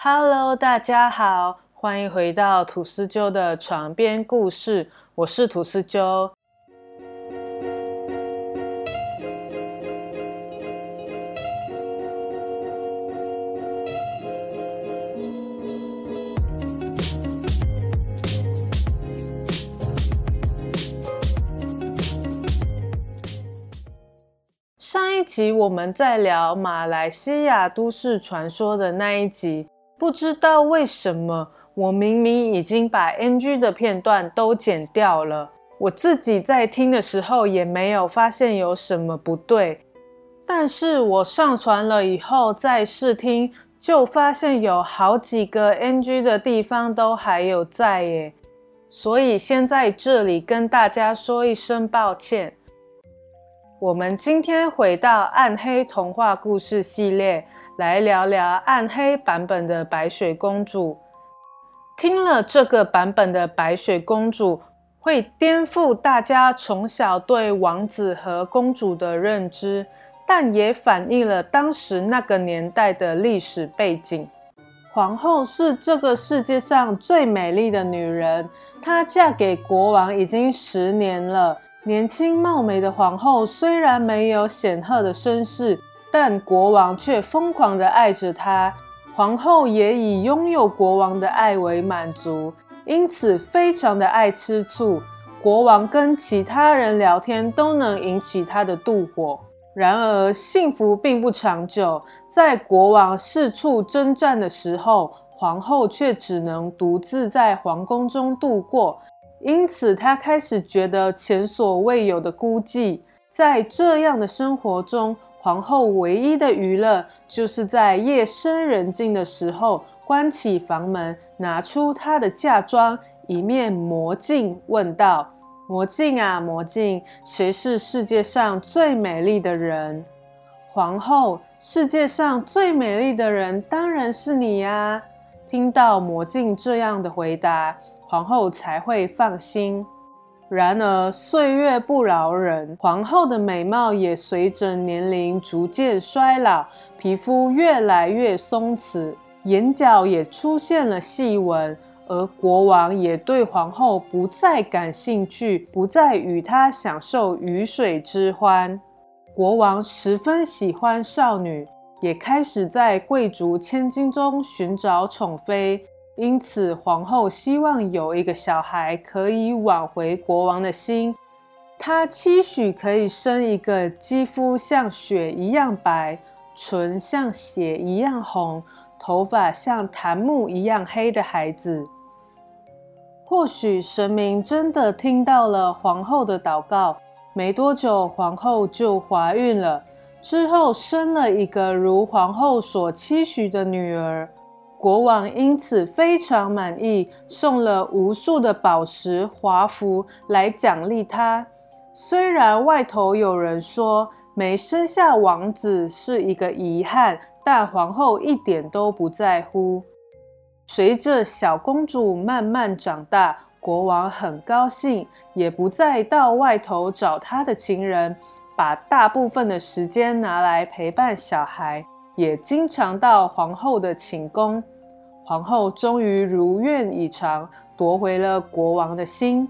Hello，大家好，欢迎回到吐司鸠的床边故事，我是吐司鸠。上一集我们在聊马来西亚都市传说的那一集，不知道为什么我明明已经把 NG 的片段都剪掉了，我自己在听的时候也没有发现有什么不对，但是我上传了以后再试听，就发现有好几个 NG 的地方都还有在耶，所以先在这里跟大家说一声抱歉。我们今天回到暗黑童话故事系列，来聊聊暗黑版本的白雪公主。听了这个版本的白雪公主，会颠覆大家从小对王子和公主的认知，但也反映了当时那个年代的历史背景。皇后是这个世界上最美丽的女人，她嫁给国王已经十年了。年轻貌美的皇后虽然没有显赫的身世，但国王却疯狂地爱着她。皇后也以拥有国王的爱为满足，因此非常的爱吃醋。国王跟其他人聊天都能引起她的妒火。然而，幸福并不长久。在国王四处征战的时候，皇后却只能独自在皇宫中度过。因此，他开始觉得前所未有的孤寂。在这样的生活中，皇后唯一的娱乐就是在夜深人静的时候关起房门，拿出她的嫁妆，一面魔镜，问道：“魔镜啊，魔镜，谁是世界上最美丽的人？”皇后：“世界上最美丽的人当然是你呀！”听到魔镜这样的回答。皇后才会放心。然而岁月不饶人，皇后的美貌也随着年龄逐渐衰老，皮肤越来越松弛，眼角也出现了细纹。而国王也对皇后不再感兴趣，不再与她享受鱼水之欢。国王十分喜欢少女，也开始在贵族千金中寻找宠妃。因此，皇后希望有一个小孩可以挽回国王的心。她期许可以生一个肌肤像雪一样白、唇像血一样红、头发像檀木一样黑的孩子。或许神明真的听到了皇后的祷告。没多久，皇后就怀孕了，之后生了一个如皇后所期许的女儿。国王因此非常满意，送了无数的宝石、华服来奖励他。虽然外头有人说没生下王子是一个遗憾，但皇后一点都不在乎。随着小公主慢慢长大，国王很高兴，也不再到外头找他的情人，把大部分的时间拿来陪伴小孩。也经常到皇后的寝宫，皇后终于如愿以偿，夺回了国王的心。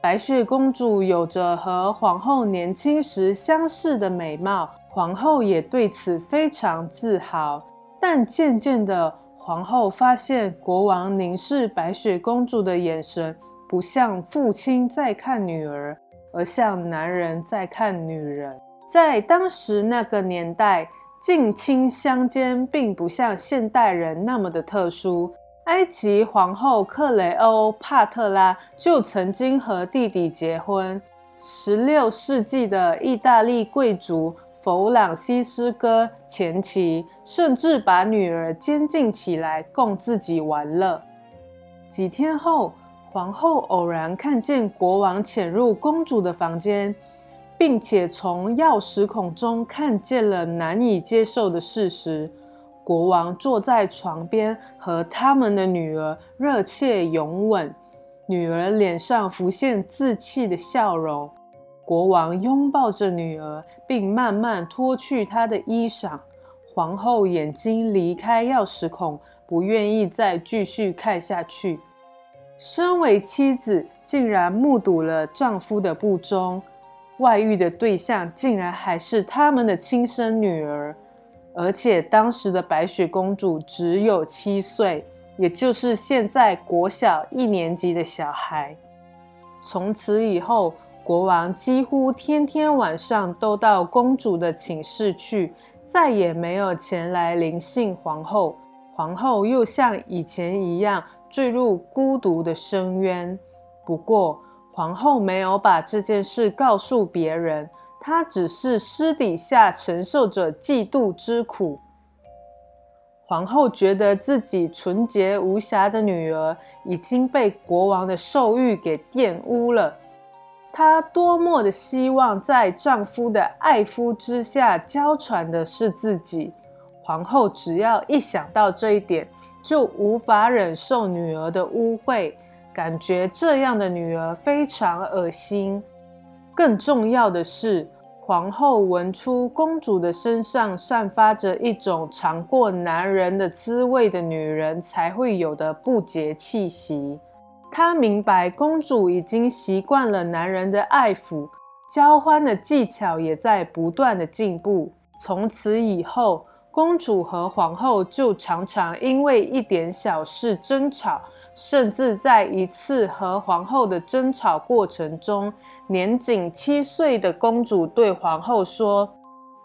白雪公主有着和皇后年轻时相似的美貌，皇后也对此非常自豪。但渐渐的，皇后发现国王凝视白雪公主的眼神，不像父亲在看女儿，而像男人在看女人。在当时那个年代。近亲相奸并不像现代人那么的特殊。埃及皇后克雷欧帕特拉就曾经和弟弟结婚。十六世纪的意大利贵族弗朗西斯科前妻甚至把女儿监禁起来供自己玩乐。几天后，皇后偶然看见国王潜入公主的房间。并且从钥匙孔中看见了难以接受的事实：国王坐在床边和他们的女儿热切拥吻，女儿脸上浮现自弃的笑容。国王拥抱着女儿，并慢慢脱去她的衣裳。皇后眼睛离开钥匙孔，不愿意再继续看下去。身为妻子，竟然目睹了丈夫的不忠，外遇的对象竟然还是他们的亲生女儿，而且当时的白雪公主只有七岁，也就是现在国小一年级的小孩。从此以后，国王几乎天天晚上都到公主的寝室去，再也没有前来临幸皇后。皇后又像以前一样。坠入孤独的深渊。不过，皇后没有把这件事告诉别人，她只是私底下承受着嫉妒之苦。皇后觉得自己纯洁无瑕的女儿已经被国王的兽欲给玷污了。她多么的希望在丈夫的爱夫之下娇喘的是自己。皇后只要一想到这一点，就无法忍受女儿的污秽，感觉这样的女儿非常恶心。更重要的是，皇后闻出公主的身上散发着一种尝过男人的滋味的女人才会有的不洁气息。她明白，公主已经习惯了男人的爱抚，交欢的技巧也在不断的进步。从此以后。公主和皇后就常常因为一点小事争吵，甚至在一次和皇后的争吵过程中，年仅七岁的公主对皇后说：“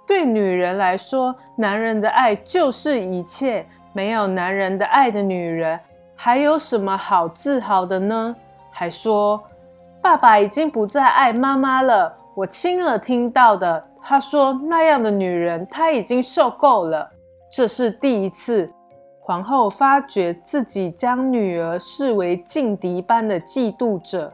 对女人来说，男人的爱就是一切，没有男人的爱的女人，还有什么好自豪的呢？”还说：“爸爸已经不再爱妈妈了。”我亲耳听到的。他说：“那样的女人，他已经受够了。”这是第一次，皇后发觉自己将女儿视为劲敌般的嫉妒者。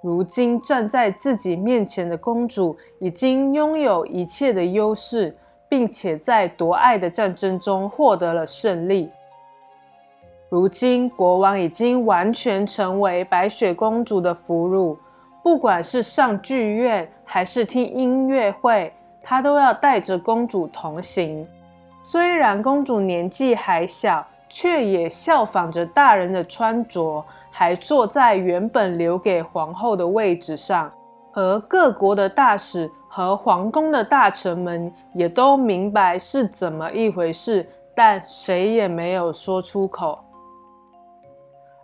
如今站在自己面前的公主，已经拥有一切的优势，并且在夺爱的战争中获得了胜利。如今国王已经完全成为白雪公主的俘虏，不管是上剧院还是听音乐会。他都要带着公主同行。虽然公主年纪还小，却也效仿着大人的穿着，还坐在原本留给皇后的位置上。而各国的大使和皇宫的大臣们也都明白是怎么一回事，但谁也没有说出口。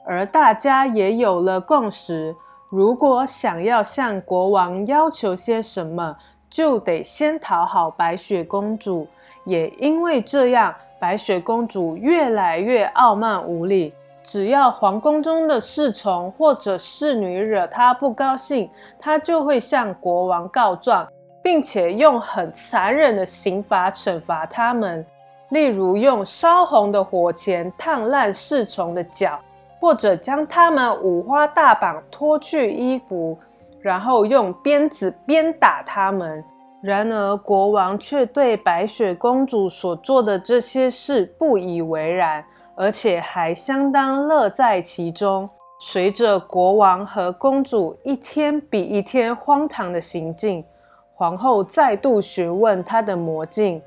而大家也有了共识：如果想要向国王要求些什么，就得先讨好白雪公主，也因为这样，白雪公主越来越傲慢无礼。只要皇宫中的侍从或者侍女惹她不高兴，她就会向国王告状，并且用很残忍的刑罚惩罚他们，例如用烧红的火钳烫烂侍从的脚，或者将他们五花大绑脱去衣服。然后用鞭子鞭打他们。然而，国王却对白雪公主所做的这些事不以为然，而且还相当乐在其中。随着国王和公主一天比一天荒唐的行径，皇后再度询问她的魔镜：“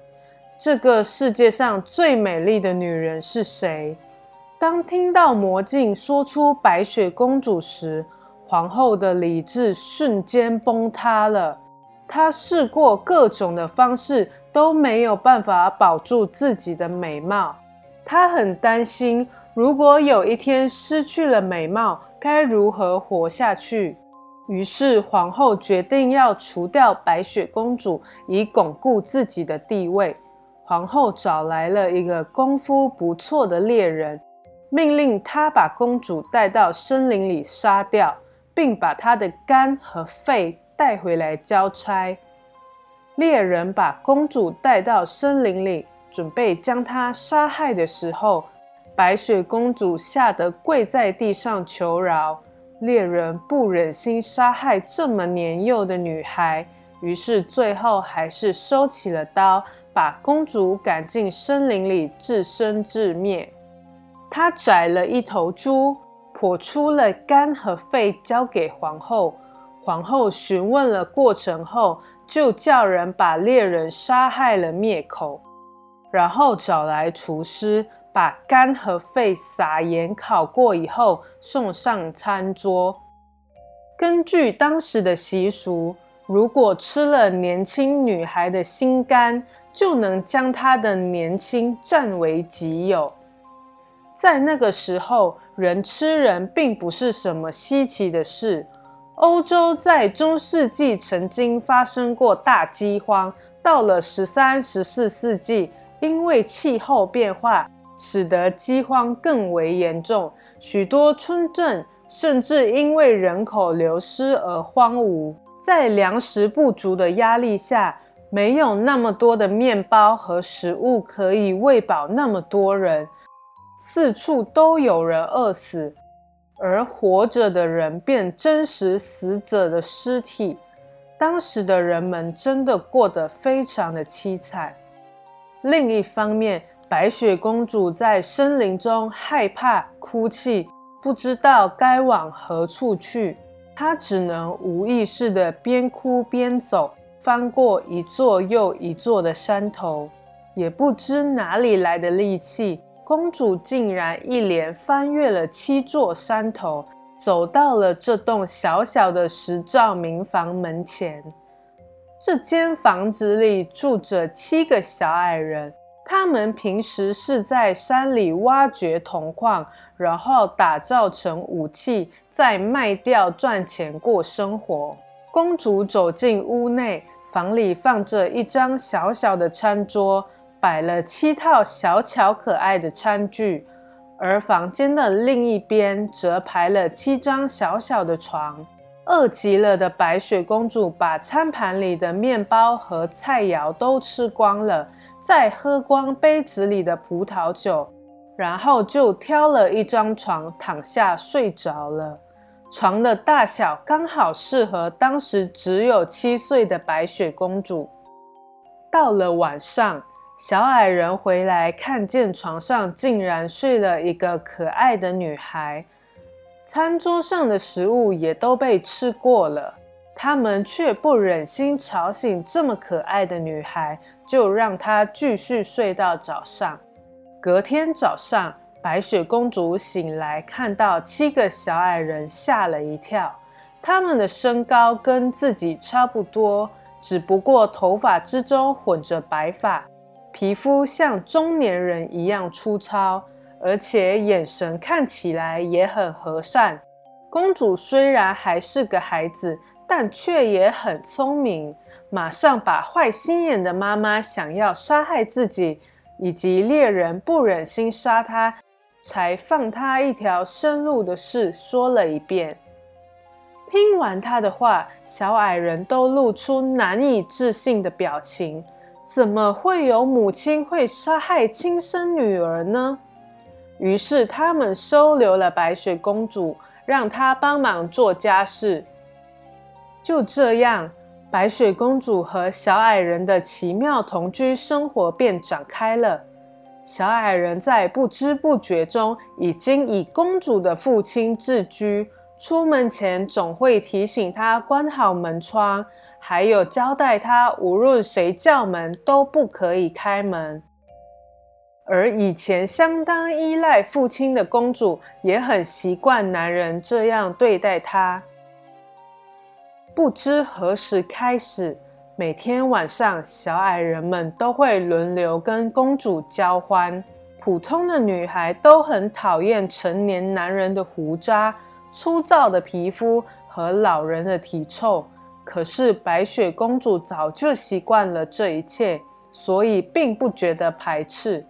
这个世界上最美丽的女人是谁？”当听到魔镜说出白雪公主时，皇后的理智瞬间崩塌了。她试过各种的方式，都没有办法保住自己的美貌。她很担心，如果有一天失去了美貌，该如何活下去？于是，皇后决定要除掉白雪公主，以巩固自己的地位。皇后找来了一个功夫不错的猎人，命令他把公主带到森林里杀掉。并把她的肝和肺带回来交差。猎人把公主带到森林里，准备将她杀害的时候，白雪公主吓得跪在地上求饶。猎人不忍心杀害这么年幼的女孩，于是最后还是收起了刀，把公主赶进森林里，自生自灭。他宰了一头猪。剖出了肝和肺，交给皇后。皇后询问了过程后，就叫人把猎人杀害了灭口，然后找来厨师，把肝和肺撒盐烤过以后送上餐桌。根据当时的习俗，如果吃了年轻女孩的心肝，就能将她的年轻占为己有。在那个时候，人吃人并不是什么稀奇的事。欧洲在中世纪曾经发生过大饥荒，到了十三、十四世纪，因为气候变化，使得饥荒更为严重，许多村镇甚至因为人口流失而荒芜。在粮食不足的压力下，没有那么多的面包和食物可以喂饱那么多人。四处都有人饿死，而活着的人便真实死者的尸体。当时的人们真的过得非常的凄惨。另一方面，白雪公主在森林中害怕、哭泣，不知道该往何处去。她只能无意识的边哭边走，翻过一座又一座的山头，也不知哪里来的力气。公主竟然一连翻越了七座山头，走到了这栋小小的石造民房门前。这间房子里住着七个小矮人，他们平时是在山里挖掘铜矿，然后打造成武器，再卖掉赚钱过生活。公主走进屋内，房里放着一张小小的餐桌。摆了七套小巧可爱的餐具，而房间的另一边则排了七张小小的床。饿极了的白雪公主把餐盘里的面包和菜肴都吃光了，再喝光杯子里的葡萄酒，然后就挑了一张床躺下睡着了。床的大小刚好适合当时只有七岁的白雪公主。到了晚上。小矮人回来，看见床上竟然睡了一个可爱的女孩，餐桌上的食物也都被吃过了，他们却不忍心吵醒这么可爱的女孩，就让她继续睡到早上。隔天早上，白雪公主醒来，看到七个小矮人，吓了一跳。他们的身高跟自己差不多，只不过头发之中混着白发。皮肤像中年人一样粗糙，而且眼神看起来也很和善。公主虽然还是个孩子，但却也很聪明，马上把坏心眼的妈妈想要杀害自己，以及猎人不忍心杀她，才放她一条生路的事说了一遍。听完她的话，小矮人都露出难以置信的表情。怎么会有母亲会杀害亲生女儿呢？于是他们收留了白雪公主，让她帮忙做家事。就这样，白雪公主和小矮人的奇妙同居生活便展开了。小矮人在不知不觉中已经以公主的父亲自居，出门前总会提醒她关好门窗。还有交代他，无论谁叫门都不可以开门。而以前相当依赖父亲的公主，也很习惯男人这样对待她。不知何时开始，每天晚上，小矮人们都会轮流跟公主交欢。普通的女孩都很讨厌成年男人的胡渣、粗糙的皮肤和老人的体臭。可是白雪公主早就习惯了这一切，所以并不觉得排斥。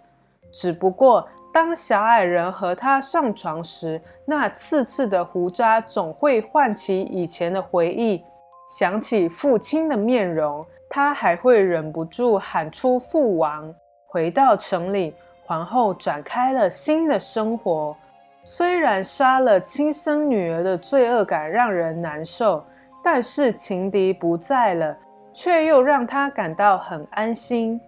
只不过当小矮人和她上床时，那刺刺的胡渣总会唤起以前的回忆，想起父亲的面容，她还会忍不住喊出“父王”。回到城里，皇后展开了新的生活。虽然杀了亲生女儿的罪恶感让人难受。但是情敌不在了，却又让他感到很安心。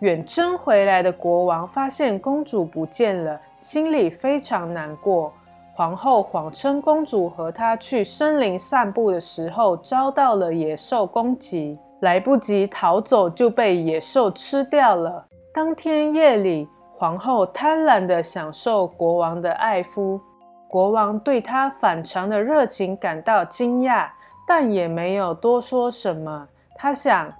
远征回来的国王发现公主不见了，心里非常难过。皇后谎称公主和他去森林散步的时候遭到了野兽攻击，来不及逃走就被野兽吃掉了。当天夜里，皇后贪婪地享受国王的爱抚。国王对她反常的热情感到惊讶，但也没有多说什么。他想，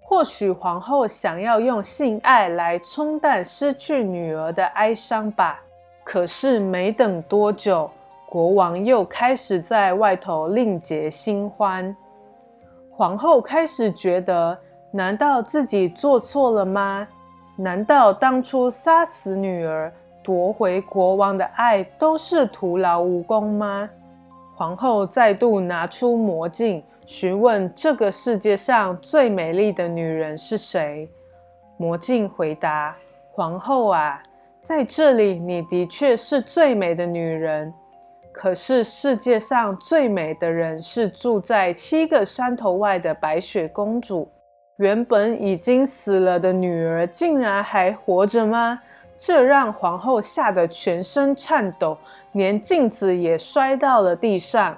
或许皇后想要用性爱来冲淡失去女儿的哀伤吧。可是没等多久，国王又开始在外头另结新欢。皇后开始觉得，难道自己做错了吗？难道当初杀死女儿？夺回国王的爱都是徒劳无功吗？皇后再度拿出魔镜，询问这个世界上最美丽的女人是谁。魔镜回答：“皇后啊，在这里你的确是最美的女人。可是世界上最美的人是住在七个山头外的白雪公主。原本已经死了的女儿，竟然还活着吗？”这让皇后吓得全身颤抖，连镜子也摔到了地上。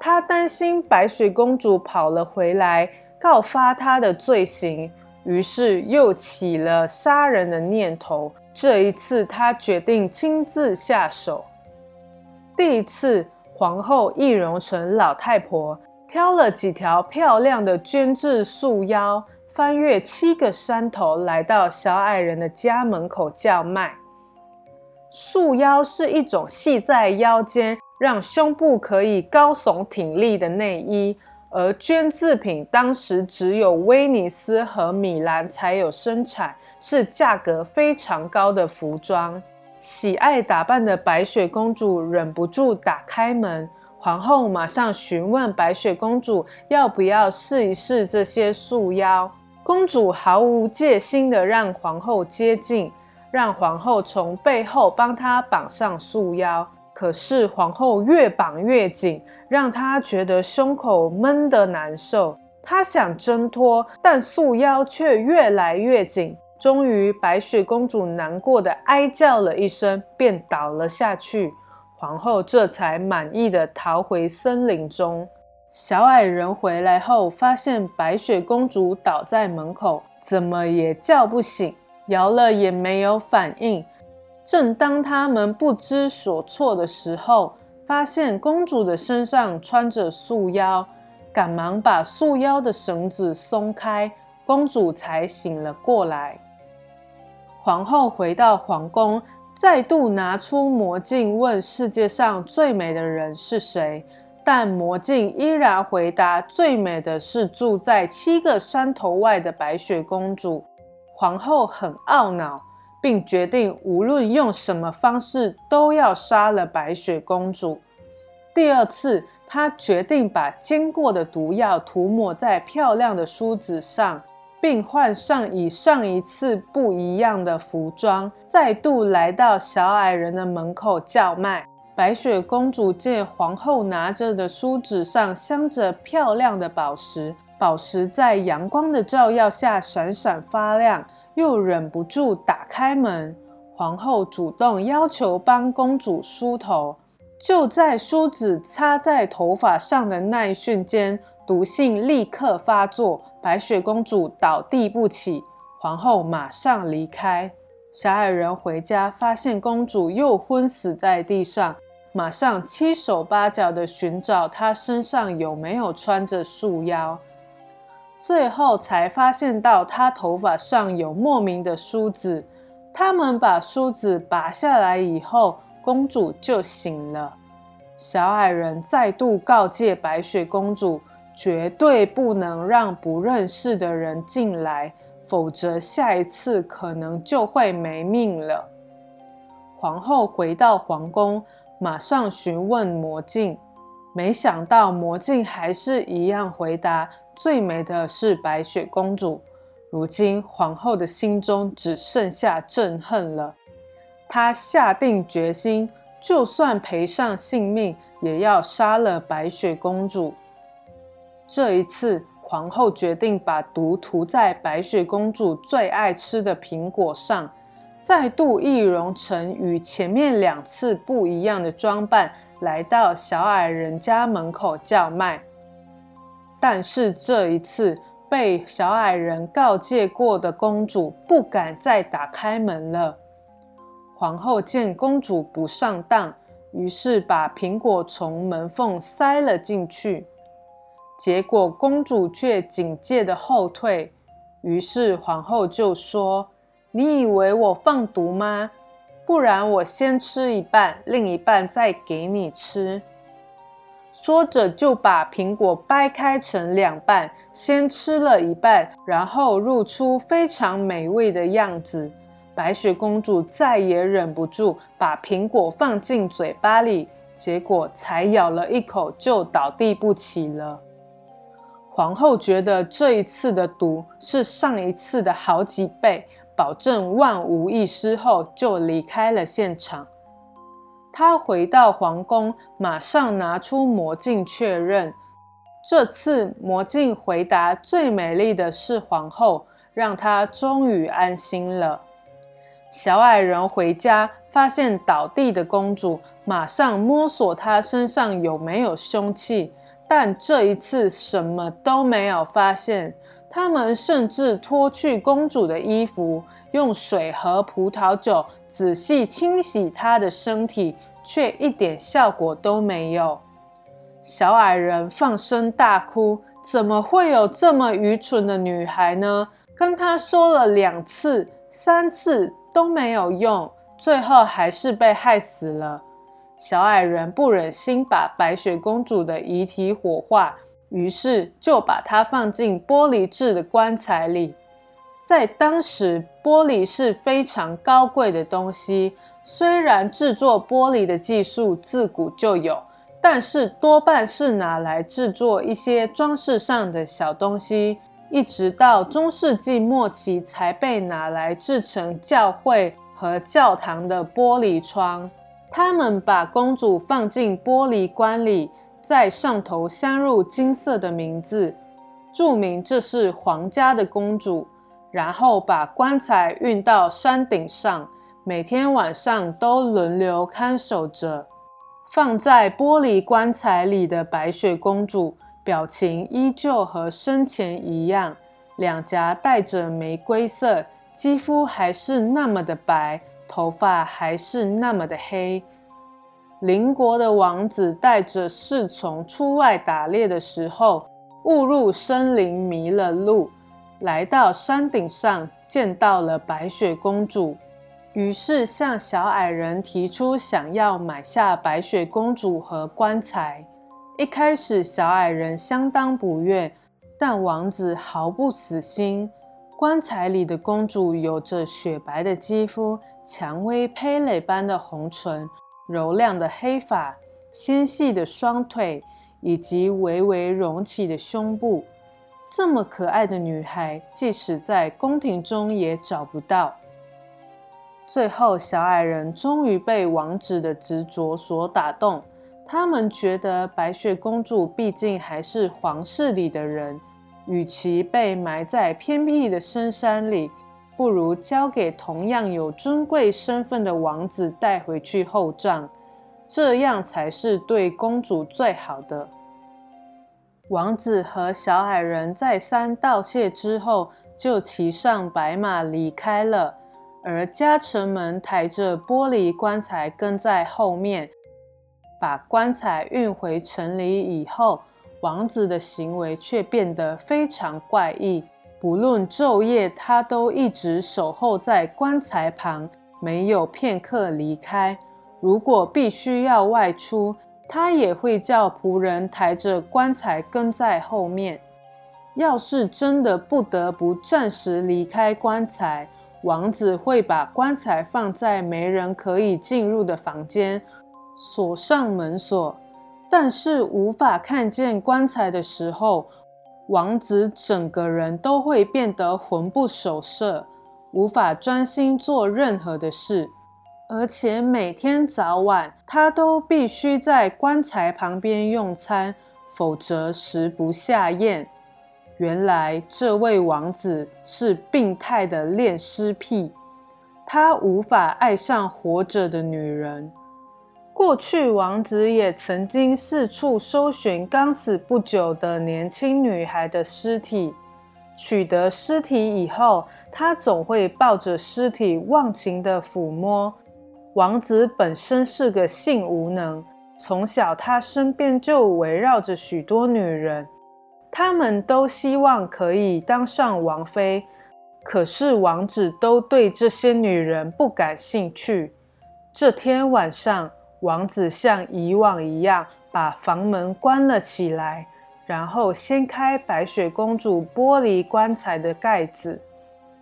她担心白雪公主跑了回来，告发她的罪行，于是又起了杀人的念头。这一次，她决定亲自下手。第一次，皇后易容成老太婆，挑了几条漂亮的绢质束腰。翻越七个山头，来到小矮人的家门口叫卖。束腰是一种系在腰间，让胸部可以高耸挺立的内衣，而绢制品当时只有威尼斯和米兰才有生产，是价格非常高的服装。喜爱打扮的白雪公主忍不住打开门，皇后马上询问白雪公主要不要试一试这些束腰。公主毫无戒心地让皇后接近，让皇后从背后帮她绑上束腰。可是皇后越绑越紧，让她觉得胸口闷得难受。她想挣脱，但束腰却越来越紧。终于，白雪公主难过的哀叫了一声，便倒了下去。皇后这才满意的逃回森林中。小矮人回来后，发现白雪公主倒在门口，怎么也叫不醒，摇了也没有反应。正当他们不知所措的时候，发现公主的身上穿着束腰，赶忙把束腰的绳子松开，公主才醒了过来。皇后回到皇宫，再度拿出魔镜，问世界上最美的人是谁。但魔镜依然回答：“最美的是住在七个山头外的白雪公主。”皇后很懊恼，并决定无论用什么方式都要杀了白雪公主。第二次，她决定把煎过的毒药涂抹在漂亮的梳子上，并换上与上一次不一样的服装，再度来到小矮人的门口叫卖。白雪公主见皇后拿着的梳子上镶着漂亮的宝石，宝石在阳光的照耀下闪闪发亮，又忍不住打开门。皇后主动要求帮公主梳头，就在梳子插在头发上的那一瞬间，毒性立刻发作，白雪公主倒地不起。皇后马上离开。小矮人回家，发现公主又昏死在地上。马上七手八脚的寻找她身上有没有穿着束腰，最后才发现到她头发上有莫名的梳子。他们把梳子拔下来以后，公主就醒了。小矮人再度告诫白雪公主，绝对不能让不认识的人进来，否则下一次可能就会没命了。皇后回到皇宫。马上询问魔镜，没想到魔镜还是一样回答：最美的是白雪公主。如今皇后的心中只剩下憎恨了，她下定决心，就算赔上性命，也要杀了白雪公主。这一次，皇后决定把毒涂在白雪公主最爱吃的苹果上。再度易容成与前面两次不一样的装扮，来到小矮人家门口叫卖。但是这一次，被小矮人告诫过的公主不敢再打开门了。皇后见公主不上当，于是把苹果从门缝塞了进去。结果公主却警戒的后退，于是皇后就说：“你以为我放毒吗？不然我先吃一半，另一半再给你吃。”说着就把苹果掰开成两半，先吃了一半，然后露出非常美味的样子。白雪公主再也忍不住，把苹果放进嘴巴里，结果才咬了一口就倒地不起了。皇后觉得这一次的毒是上一次的好几倍，保证万无一失后，就离开了现场。她回到皇宫，马上拿出魔镜确认。这次魔镜回答最美丽的是皇后，让她终于安心了。小矮人回家，发现倒地的公主，马上摸索她身上有没有凶器，但这一次什么都没有发现。他们甚至脱去公主的衣服，用水和葡萄酒仔细清洗她的身体，却一点效果都没有。小矮人放声大哭：“怎么会有这么愚蠢的女孩呢？跟她说了两次、三次。”都没有用，最后还是被害死了。小矮人不忍心把白雪公主的遗体火化，于是就把它放进玻璃制的棺材里。在当时，玻璃是非常高贵的东西。虽然制作玻璃的技术自古就有，但是多半是拿来制作一些装饰上的小东西。一直到中世纪末期才被拿来制成教会和教堂的玻璃窗。他们把公主放进玻璃棺里，在上头镶入金色的名字，注明这是皇家的公主。然后把棺材运到山顶上，每天晚上都轮流看守着。放在玻璃棺材里的白雪公主。表情依旧和生前一样，两颊带着玫瑰色，肌肤还是那么的白，头发还是那么的黑。邻国的王子带着侍从出外打猎的时候，误入森林迷了路，来到山顶上见到了白雪公主，于是向小矮人提出想要买下白雪公主和棺材。一开始，小矮人相当不悦，但王子毫不死心。棺材里的公主有着雪白的肌肤、蔷薇蓓蕾般的红唇、柔亮的黑发、纤细的双腿以及微微隆起的胸部。这么可爱的女孩，即使在宫廷中也找不到。最后，小矮人终于被王子的执着所打动。他们觉得白雪公主毕竟还是皇室里的人，与其被埋在偏僻的深山里，不如交给同样有尊贵身份的王子带回去厚葬，这样才是对公主最好的。王子和小矮人再三道谢之后，就骑上白马离开了，而家臣们抬着玻璃棺材跟在后面。把棺材运回城里以后，王子的行为却变得非常怪异。不论昼夜，他都一直守候在棺材旁，没有片刻离开。如果必须要外出，他也会叫仆人抬着棺材跟在后面。要是真的不得不暂时离开棺材，王子会把棺材放在没人可以进入的房间。锁上门锁，但是无法看见棺材的时候，王子整个人都会变得魂不守舍，无法专心做任何的事，而且每天早晚他都必须在棺材旁边用餐，否则食不下咽。原来这位王子是病态的恋尸癖，他无法爱上活着的女人。过去，王子也曾经四处搜寻刚死不久的年轻女孩的尸体。取得尸体以后，他总会抱着尸体忘情的抚摸，王子本身是个性无能，从小他身边就围绕着许多女人，他们都希望可以当上王妃，可是王子都对这些女人不感兴趣。这天晚上，王子像以往一样把房门关了起来，然后掀开白雪公主玻璃棺材的盖子。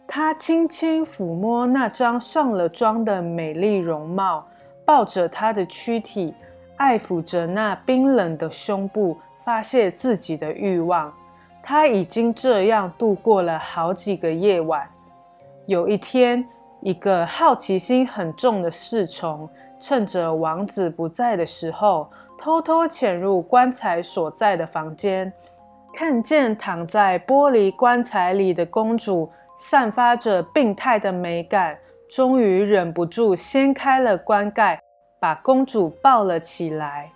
他轻轻抚摸那张上了妆的美丽容貌，抱着她的躯体，爱抚着那冰冷的胸部，发泄自己的欲望。他已经这样度过了好几个夜晚。有一天，一个好奇心很重的侍从，趁着王子不在的时候，偷偷潜入棺材所在的房间，看见躺在玻璃棺材里的公主。散发着病态的美感，终于忍不住掀开了棺盖，把公主抱了起来。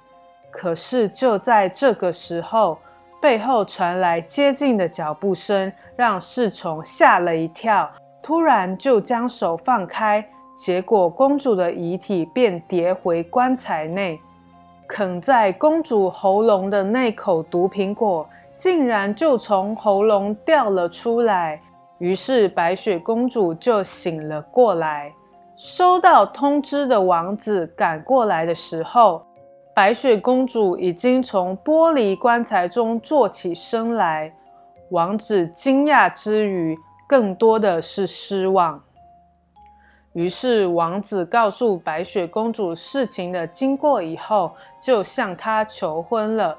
可是就在这个时候，背后传来接近的脚步声，让侍从吓了一跳，突然就将手放开，结果公主的遗体便跌回棺材内。啃在公主喉咙的那口毒苹果，竟然就从喉咙掉了出来。于是白雪公主就醒了过来。收到通知的王子赶过来的时候，白雪公主已经从玻璃棺材中坐起身来。王子惊讶之余，更多的是失望。于是王子告诉白雪公主事情的经过以后，就向她求婚了。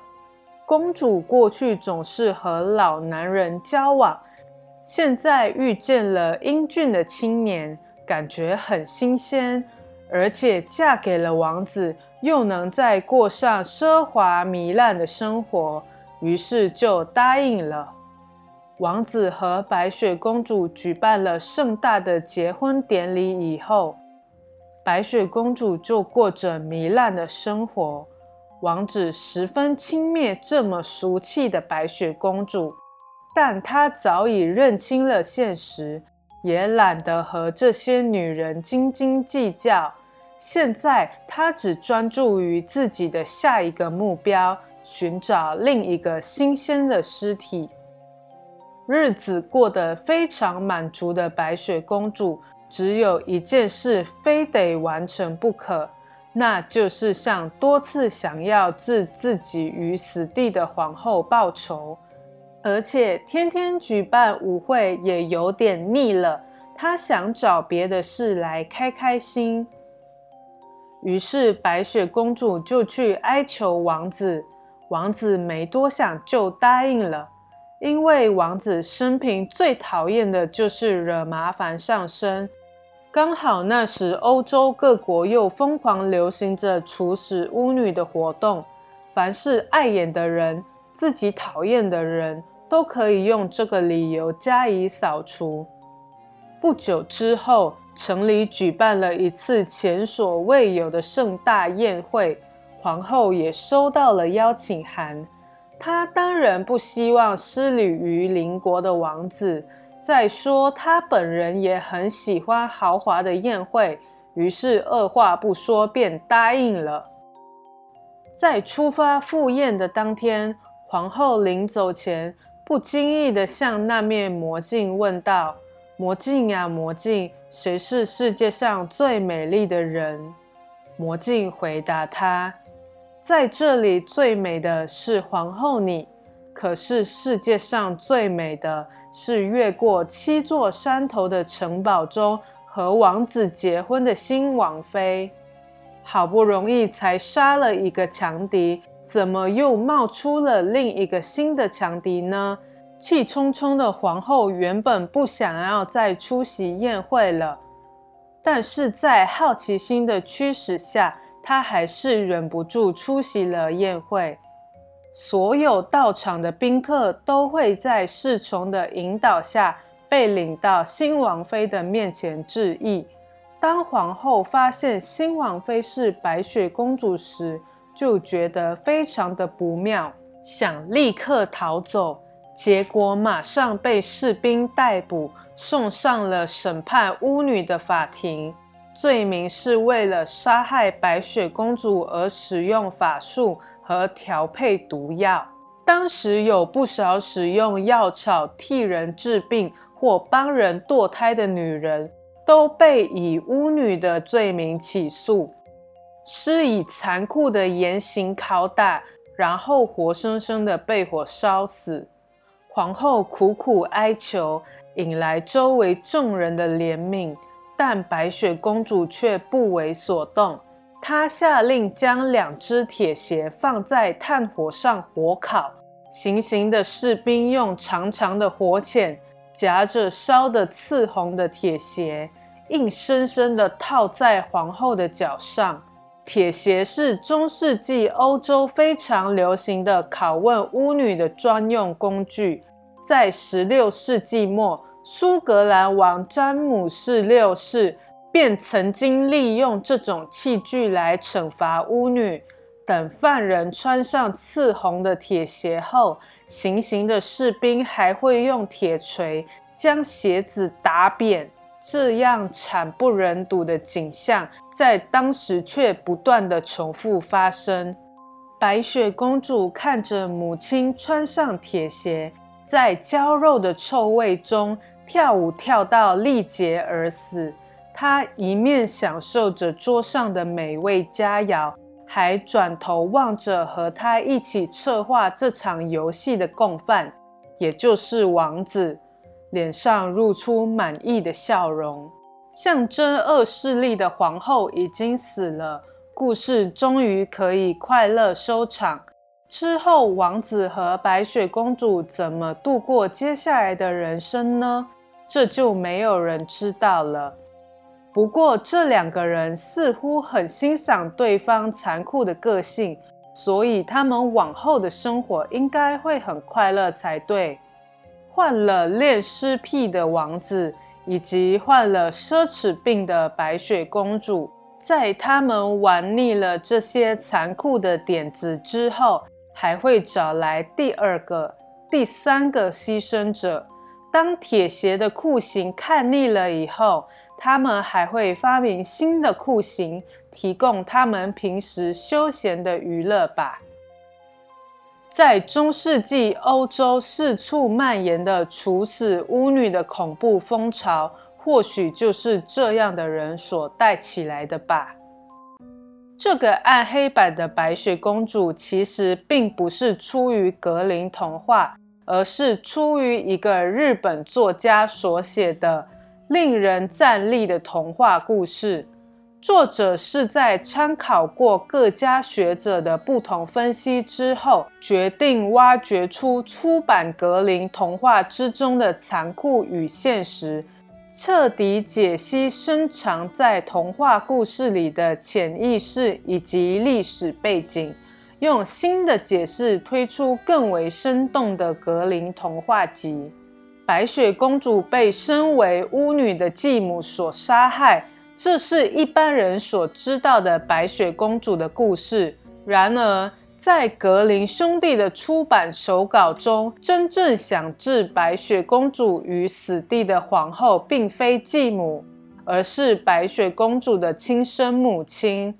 公主过去总是和老男人交往。现在遇见了英俊的青年，感觉很新鲜，而且嫁给了王子，又能再过上奢华糜烂的生活，于是就答应了。王子和白雪公主举办了盛大的结婚典礼以后，白雪公主就过着糜烂的生活。王子十分轻蔑这么俗气的白雪公主。但他早已认清了现实，也懒得和这些女人斤斤计较。现在他只专注于自己的下一个目标——寻找另一个新鲜的尸体。日子过得非常满足的白雪公主，只有一件事非得完成不可，那就是向多次想要置自己于死地的皇后报仇。而且天天举办舞会也有点腻了，她想找别的事来开开心。于是白雪公主就去哀求王子，王子没多想就答应了。因为王子生平最讨厌的就是惹麻烦上身，刚好那时欧洲各国又疯狂流行着处死巫女的活动，凡是碍眼的人，自己讨厌的人。都可以用这个理由加以扫除。不久之后，城里举办了一次前所未有的盛大宴会，皇后也收到了邀请函。他当然不希望失礼于邻国的王子，再说他本人也很喜欢豪华的宴会，于是二话不说便答应了。在出发赴宴的当天，皇后临走前。不经意地向那面魔镜问道：“魔镜呀，魔镜，谁是世界上最美丽的人？”魔镜回答他：“在这里最美的是皇后你，可是世界上最美的是越过七座山头的城堡中和王子结婚的新王妃。好不容易才杀了一个强敌。”怎么又冒出了另一个新的强敌呢？气冲冲的皇后原本不想要再出席宴会了，但是在好奇心的驱使下，他还是忍不住出席了宴会。所有到场的宾客都会在侍从的引导下被领到新王妃的面前致意。当皇后发现新王妃是白雪公主时，就觉得非常的不妙，想立刻逃走，结果马上被士兵逮捕，送上了审判巫女的法庭。罪名是为了杀害白雪公主而使用法术和调配毒药。当时有不少使用药草替人治病或帮人堕胎的女人，都被以巫女的罪名起诉，施以残酷的严刑拷打，然后活生生的被火烧死。皇后苦苦哀求，引来周围众人的怜悯。但白雪公主却不为所动，她下令将两只铁鞋放在炭火上火烤。行刑的士兵用长长的火钳夹着烧得刺红的铁鞋，硬生生地套在皇后的脚上。铁鞋是中世纪欧洲非常流行的拷问巫女的专用工具，在十六世纪末。苏格兰王詹姆士六世便曾经利用这种器具来惩罚巫女。等犯人穿上刺红的铁鞋后，行刑的士兵还会用铁锤将鞋子打扁。这样惨不忍睹的景象在当时却不断的重复发生。白雪公主看着母亲穿上铁鞋，在焦肉的臭味中。跳舞跳到力竭而死，他一面享受着桌上的美味佳肴，还转头望着和他一起策划这场游戏的共犯，也就是王子，脸上露出满意的笑容。象征恶势力的皇后已经死了，故事终于可以快乐收场。之后，王子和白雪公主怎么度过接下来的人生呢？这就没有人知道了。不过，这两个人似乎很欣赏对方残酷的个性，所以他们往后的生活应该会很快乐才对。患了恋尸癖的王子，以及患了奢侈病的白雪公主，在他们玩腻了这些残酷的点子之后，还会找来第二个、第三个牺牲者。当铁鞋的酷刑看腻了以后，他们还会发明新的酷刑，提供他们平时休闲的娱乐吧。在中世纪欧洲四处蔓延的处死巫女的恐怖风潮，或许就是这样的人所带起来的吧。这个暗黑版的白雪公主其实并不是出于格林童话。而是出于一个日本作家所写的令人站立的童话故事。作者是在参考过各家学者的不同分析之后，决定挖掘出出版格林童话之中的残酷与现实，彻底解析深藏在童话故事里的潜意识以及历史背景。用新的解释推出更为生动的格林童话集。白雪公主被身为巫女的继母所杀害，这是一般人所知道的白雪公主的故事。然而，在格林兄弟的出版手稿中，真正想置白雪公主于死地的皇后，并非继母，而是白雪公主的亲生母亲。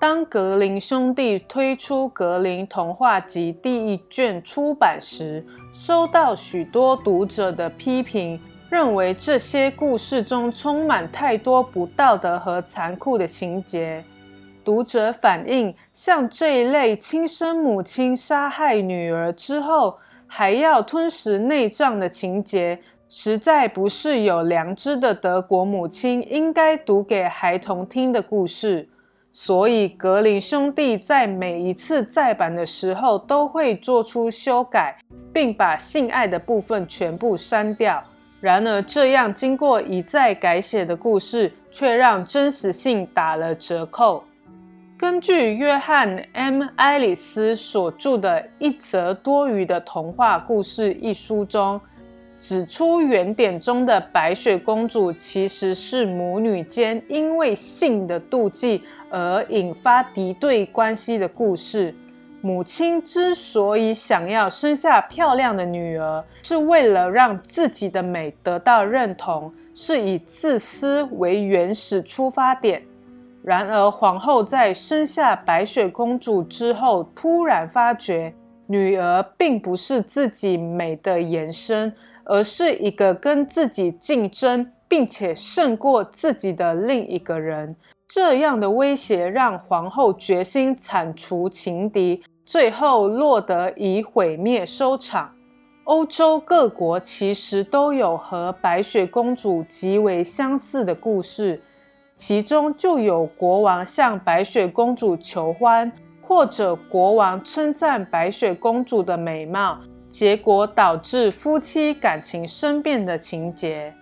当格林兄弟推出《格林童话集》第一卷出版时，收到许多读者的批评，认为这些故事中充满太多不道德和残酷的情节。读者反映，像这一类亲生母亲杀害女儿之后还要吞食内脏的情节，实在不是有良知的德国母亲应该读给孩童听的故事。所以，格林兄弟在每一次再版的时候都会做出修改，并把性爱的部分全部删掉。然而，这样经过一再改写的故事，却让真实性打了折扣。根据约翰 ·M· 爱丽丝所著的《一则多余的童话故事》一书中。指出原点中的白雪公主其实是母女间因为性的妒忌而引发敌对关系的故事。母亲之所以想要生下漂亮的女儿，是为了让自己的美得到认同，是以自私为原始出发点。然而，皇后在生下白雪公主之后，突然发觉女儿并不是自己美的延伸，而是一个跟自己竞争并且胜过自己的另一个人。这样的威胁让皇后决心铲除情敌，最后落得以毁灭收场。欧洲各国其实都有和白雪公主极为相似的故事。其中就有国王向白雪公主求欢，或者国王称赞白雪公主的美貌，结果导致夫妻感情生变的情节。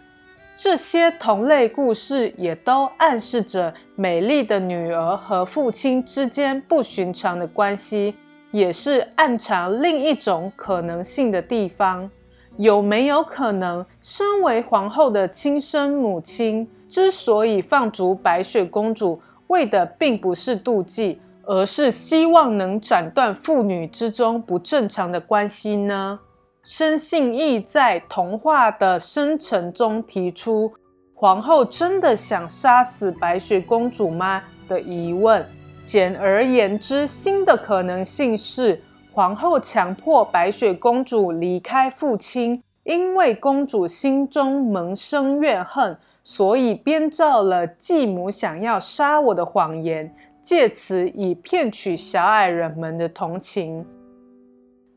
这些同类故事也都暗示着美丽的女儿和父亲之间不寻常的关系，也是暗藏另一种可能性的地方。有没有可能，身为皇后的亲生母亲？之所以放逐白雪公主，为的并不是妒忌，而是希望能斩断父女之中不正常的关系呢？申信义在童话的生成中提出“皇后真的想杀死白雪公主吗”的疑问。简而言之，新的可能性是皇后强迫白雪公主离开父亲，因为公主心中萌生怨恨。所以编造了继母想要杀我的谎言，借此以骗取小矮人们的同情。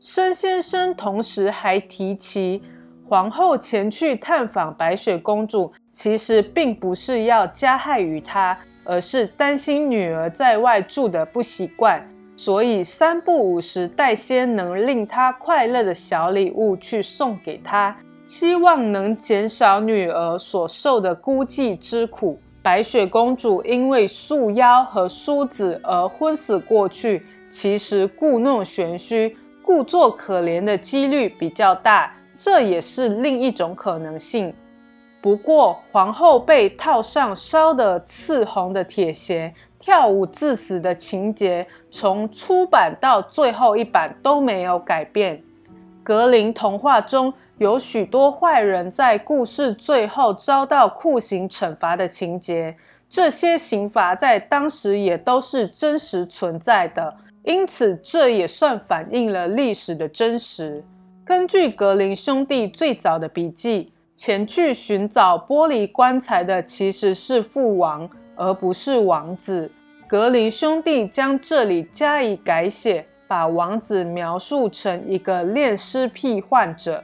申先生同时还提起，皇后前去探访白雪公主，其实并不是要加害于她，而是担心女儿在外住的不习惯，所以三不五时带些能令她快乐的小礼物去送给她。希望能减少女儿所受的孤寂之苦。白雪公主因为束腰和梳子而昏死过去，其实故弄玄虚、故作可怜的几率比较大，这也是另一种可能性。不过，皇后被套上烧得刺红的铁鞋，跳舞致死的情节，从初版到最后一版都没有改变。格林童话中有许多坏人在故事最后遭到酷刑惩罚的情节，这些刑罚在当时也都是真实存在的，因此这也算反映了历史的真实。根据格林兄弟最早的笔记，前去寻找玻璃棺材的其实是父王，而不是王子。格林兄弟将这里加以改写。把王子描述成一个恋尸癖患者。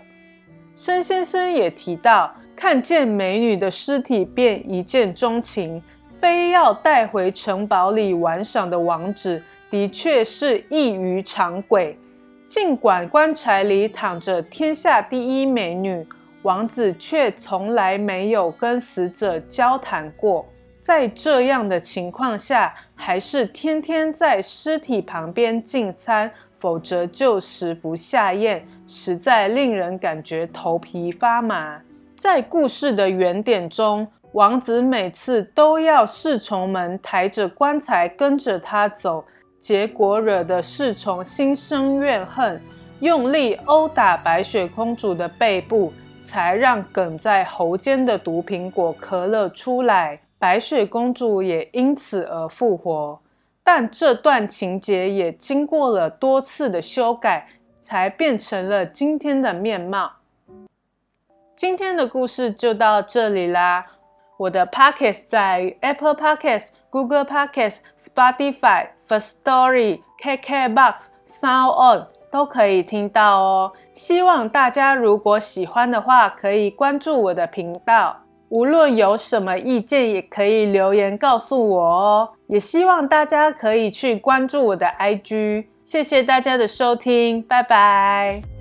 申先生也提到，看见美女的尸体便一见钟情，非要带回城堡里玩赏的王子，的确是异于常轨。尽管棺材里躺着天下第一美女，王子却从来没有跟死者交谈过。在这样的情况下，还是天天在尸体旁边进餐，否则就食不下咽，实在令人感觉头皮发麻。在故事的原点中，王子每次都要侍从们抬着棺材跟着他走，结果惹得侍从心生怨恨，用力殴打白雪公主的背部，才让梗在喉间的毒苹果咳了出来。白雪公主也因此而复活，但这段情节也经过了多次的修改，才变成了今天的面貌。今天的故事就到这里啦！我的 Podcast 在 Apple Podcast、Google Podcast、Spotify、First Story、KKBox、Sound On 都可以听到哦。希望大家如果喜欢的话，可以关注我的频道。无论有什么意见，也可以留言告诉我哦。也希望大家可以去关注我的 IG。谢谢大家的收听，拜拜。